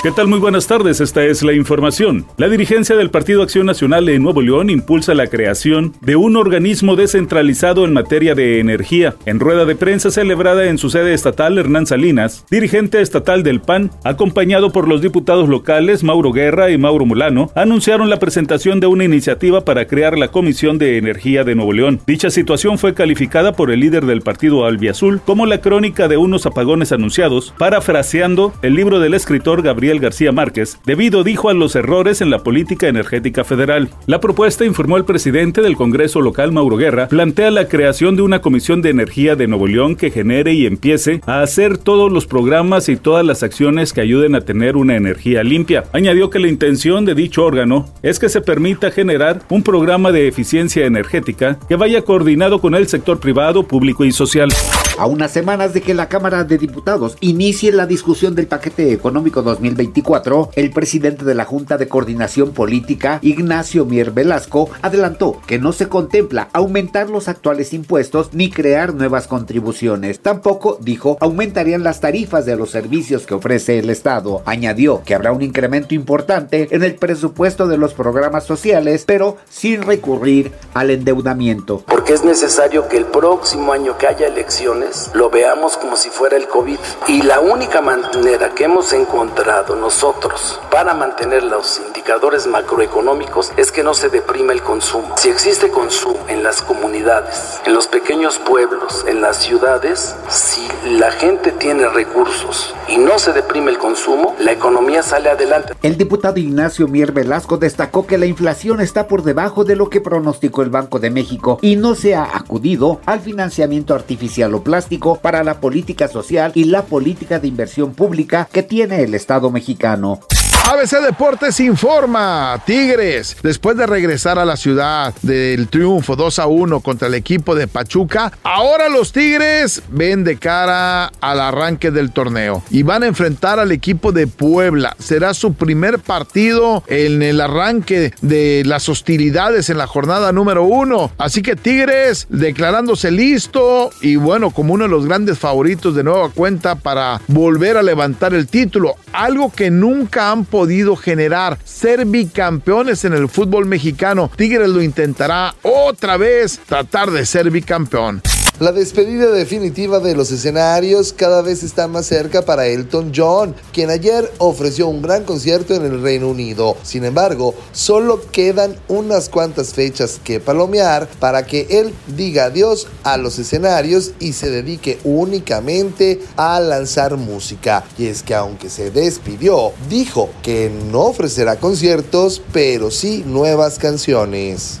¿Qué tal? Muy buenas tardes, esta es la información. La dirigencia del Partido Acción Nacional de Nuevo León impulsa la creación de un organismo descentralizado en materia de energía. En rueda de prensa celebrada en su sede estatal, Hernán Salinas, dirigente estatal del PAN, acompañado por los diputados locales Mauro Guerra y Mauro Mulano, anunciaron la presentación de una iniciativa para crear la Comisión de Energía de Nuevo León. Dicha situación fue calificada por el líder del partido Albiazul como la crónica de unos apagones anunciados, parafraseando el libro del escritor Gabriel García Márquez, debido, dijo, a los errores en la política energética federal. La propuesta, informó el presidente del Congreso local, Mauro Guerra, plantea la creación de una comisión de energía de Nuevo León que genere y empiece a hacer todos los programas y todas las acciones que ayuden a tener una energía limpia. Añadió que la intención de dicho órgano es que se permita generar un programa de eficiencia energética que vaya coordinado con el sector privado, público y social. A unas semanas de que la Cámara de Diputados inicie la discusión del paquete económico 2024, el presidente de la Junta de Coordinación Política, Ignacio Mier Velasco, adelantó que no se contempla aumentar los actuales impuestos ni crear nuevas contribuciones. Tampoco, dijo, aumentarían las tarifas de los servicios que ofrece el Estado. Añadió que habrá un incremento importante en el presupuesto de los programas sociales, pero sin recurrir al endeudamiento. Porque es necesario que el próximo año que haya elecciones, lo veamos como si fuera el COVID. Y la única manera que hemos encontrado nosotros para mantener los indicadores macroeconómicos es que no se deprima el consumo. Si existe consumo en las comunidades, en los pequeños pueblos, en las ciudades, si la gente tiene recursos y no se deprime el consumo, la economía sale adelante. El diputado Ignacio Mier Velasco destacó que la inflación está por debajo de lo que pronosticó el Banco de México y no se ha acudido al financiamiento artificial o plástico para la política social y la política de inversión pública que tiene el Estado mexicano mexicano. ABC Deportes informa, Tigres, después de regresar a la ciudad del triunfo 2 a 1 contra el equipo de Pachuca, ahora los Tigres ven de cara al arranque del torneo y van a enfrentar al equipo de Puebla. Será su primer partido en el arranque de las hostilidades en la jornada número 1. Así que Tigres declarándose listo y bueno, como uno de los grandes favoritos de nueva cuenta para volver a levantar el título, algo que nunca han podido generar, ser bicampeones en el fútbol mexicano. Tigres lo intentará otra vez tratar de ser bicampeón. La despedida definitiva de los escenarios cada vez está más cerca para Elton John, quien ayer ofreció un gran concierto en el Reino Unido. Sin embargo, solo quedan unas cuantas fechas que palomear para que él diga adiós a los escenarios y se dedique únicamente a lanzar música. Y es que aunque se despidió, dijo que no ofrecerá conciertos, pero sí nuevas canciones.